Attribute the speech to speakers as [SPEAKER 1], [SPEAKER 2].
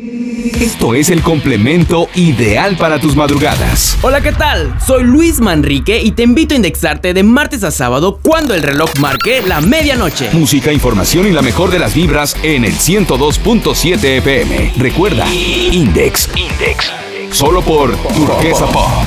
[SPEAKER 1] Esto es el complemento ideal para tus madrugadas.
[SPEAKER 2] Hola, ¿qué tal? Soy Luis Manrique y te invito a indexarte de martes a sábado cuando el reloj marque la medianoche.
[SPEAKER 1] Música, información y la mejor de las vibras en el 102.7 FM. Recuerda, Index. Index. Solo por Turquesa Pop.